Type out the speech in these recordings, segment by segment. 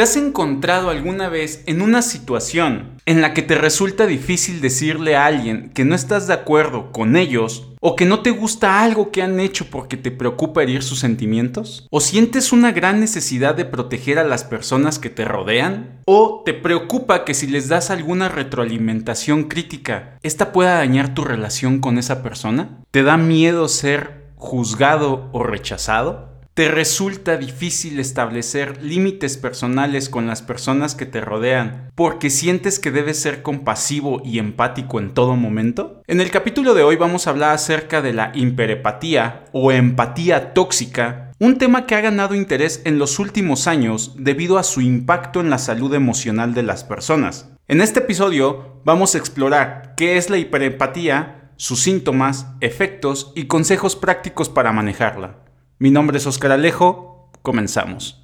¿Te has encontrado alguna vez en una situación en la que te resulta difícil decirle a alguien que no estás de acuerdo con ellos o que no te gusta algo que han hecho porque te preocupa herir sus sentimientos? ¿O sientes una gran necesidad de proteger a las personas que te rodean? ¿O te preocupa que si les das alguna retroalimentación crítica, esta pueda dañar tu relación con esa persona? ¿Te da miedo ser juzgado o rechazado? ¿Te resulta difícil establecer límites personales con las personas que te rodean porque sientes que debes ser compasivo y empático en todo momento? En el capítulo de hoy vamos a hablar acerca de la hiperepatía o empatía tóxica, un tema que ha ganado interés en los últimos años debido a su impacto en la salud emocional de las personas. En este episodio vamos a explorar qué es la hiperempatía, sus síntomas, efectos y consejos prácticos para manejarla. Mi nombre es Oscar Alejo, comenzamos.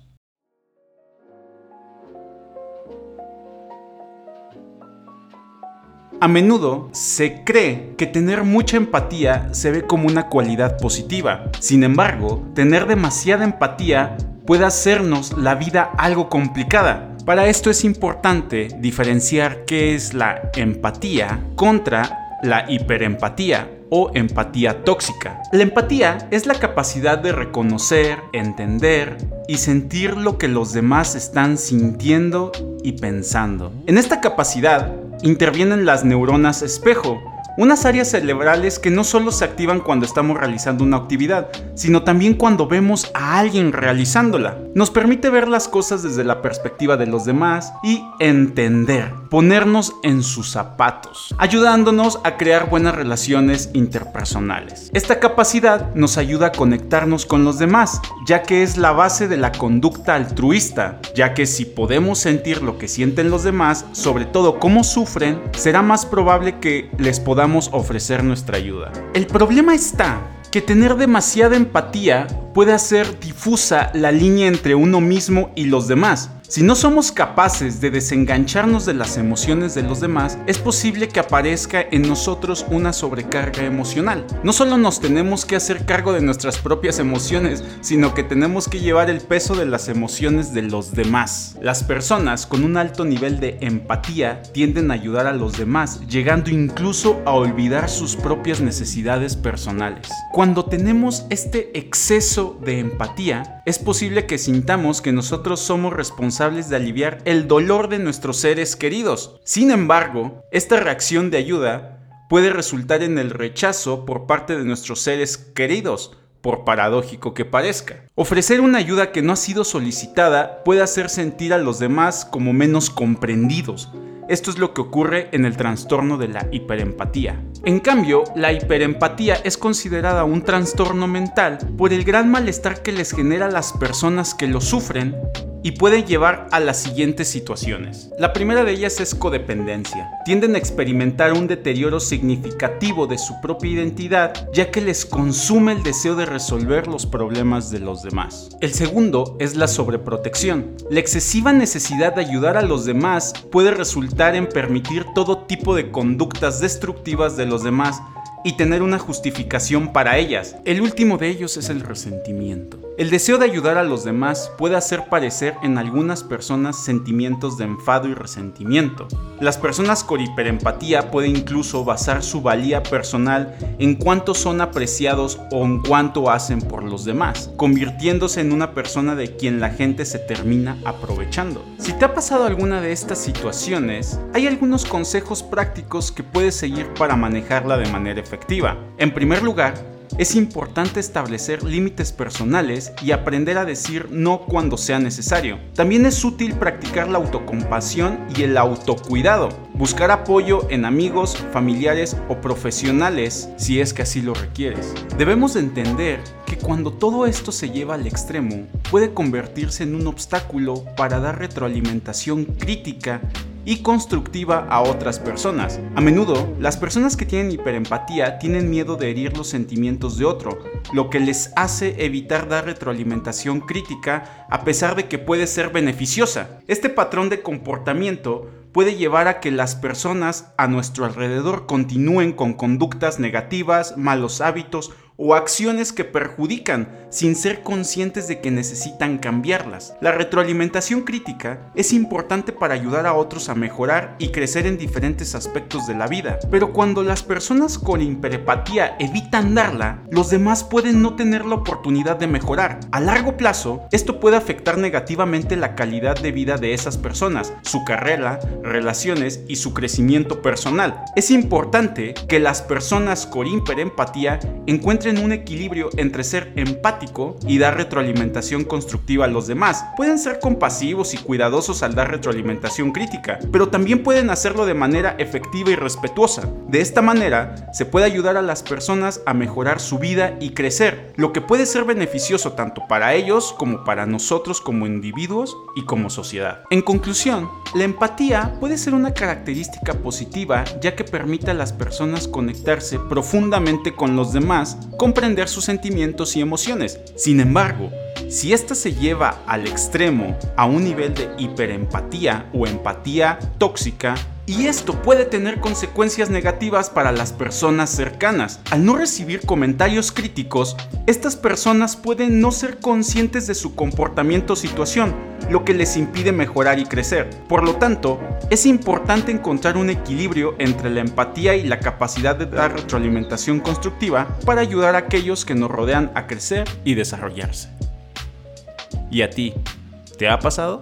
A menudo se cree que tener mucha empatía se ve como una cualidad positiva. Sin embargo, tener demasiada empatía puede hacernos la vida algo complicada. Para esto es importante diferenciar qué es la empatía contra la hiperempatía o empatía tóxica. La empatía es la capacidad de reconocer, entender y sentir lo que los demás están sintiendo y pensando. En esta capacidad intervienen las neuronas espejo, unas áreas cerebrales que no solo se activan cuando estamos realizando una actividad, sino también cuando vemos a alguien realizándola. Nos permite ver las cosas desde la perspectiva de los demás y entender, ponernos en sus zapatos, ayudándonos a crear buenas relaciones interpersonales. Esta capacidad nos ayuda a conectarnos con los demás, ya que es la base de la conducta altruista, ya que si podemos sentir lo que sienten los demás, sobre todo cómo sufren, será más probable que les podamos ofrecer nuestra ayuda. El problema está que tener demasiada empatía puede hacer difusa la línea entre uno mismo y los demás, si no somos capaces de desengancharnos de las emociones de los demás, es posible que aparezca en nosotros una sobrecarga emocional. No solo nos tenemos que hacer cargo de nuestras propias emociones, sino que tenemos que llevar el peso de las emociones de los demás. Las personas con un alto nivel de empatía tienden a ayudar a los demás, llegando incluso a olvidar sus propias necesidades personales. Cuando tenemos este exceso de empatía, es posible que sintamos que nosotros somos responsables de aliviar el dolor de nuestros seres queridos. Sin embargo, esta reacción de ayuda puede resultar en el rechazo por parte de nuestros seres queridos, por paradójico que parezca. Ofrecer una ayuda que no ha sido solicitada puede hacer sentir a los demás como menos comprendidos, esto es lo que ocurre en el trastorno de la hiperempatía. En cambio, la hiperempatía es considerada un trastorno mental por el gran malestar que les genera a las personas que lo sufren y puede llevar a las siguientes situaciones. La primera de ellas es codependencia. Tienden a experimentar un deterioro significativo de su propia identidad ya que les consume el deseo de resolver los problemas de los demás. El segundo es la sobreprotección. La excesiva necesidad de ayudar a los demás puede resultar en permitir todo tipo de conductas destructivas de los demás y tener una justificación para ellas. El último de ellos es el resentimiento. El deseo de ayudar a los demás puede hacer parecer en algunas personas sentimientos de enfado y resentimiento. Las personas con hiperempatía pueden incluso basar su valía personal en cuánto son apreciados o en cuánto hacen por los demás, convirtiéndose en una persona de quien la gente se termina aprovechando. Si te ha pasado alguna de estas situaciones, hay algunos consejos prácticos que puedes seguir para manejarla de manera efectiva. En primer lugar, es importante establecer límites personales y aprender a decir no cuando sea necesario. También es útil practicar la autocompasión y el autocuidado. Buscar apoyo en amigos, familiares o profesionales si es que así lo requieres. Debemos entender que cuando todo esto se lleva al extremo, puede convertirse en un obstáculo para dar retroalimentación crítica y constructiva a otras personas. A menudo, las personas que tienen hiperempatía tienen miedo de herir los sentimientos de otro, lo que les hace evitar dar retroalimentación crítica a pesar de que puede ser beneficiosa. Este patrón de comportamiento puede llevar a que las personas a nuestro alrededor continúen con conductas negativas, malos hábitos o acciones que perjudican sin ser conscientes de que necesitan cambiarlas. La retroalimentación crítica es importante para ayudar a otros a mejorar y crecer en diferentes aspectos de la vida, pero cuando las personas con hiperempatía evitan darla, los demás pueden no tener la oportunidad de mejorar. A largo plazo, esto puede afectar negativamente la calidad de vida de esas personas, su carrera, relaciones y su crecimiento personal. Es importante que las personas con hiperempatía encuentren un equilibrio entre ser empático y dar retroalimentación constructiva a los demás. Pueden ser compasivos y cuidadosos al dar retroalimentación crítica, pero también pueden hacerlo de manera efectiva y respetuosa. De esta manera, se puede ayudar a las personas a mejorar su vida y crecer, lo que puede ser beneficioso tanto para ellos como para nosotros como individuos y como sociedad. En conclusión, la empatía puede ser una característica positiva ya que permite a las personas conectarse profundamente con los demás, comprender sus sentimientos y emociones. Sin embargo, si esta se lleva al extremo a un nivel de hiperempatía o empatía tóxica, y esto puede tener consecuencias negativas para las personas cercanas. Al no recibir comentarios críticos, estas personas pueden no ser conscientes de su comportamiento o situación, lo que les impide mejorar y crecer. Por lo tanto, es importante encontrar un equilibrio entre la empatía y la capacidad de dar retroalimentación constructiva para ayudar a aquellos que nos rodean a crecer y desarrollarse. ¿Y a ti? ¿Te ha pasado?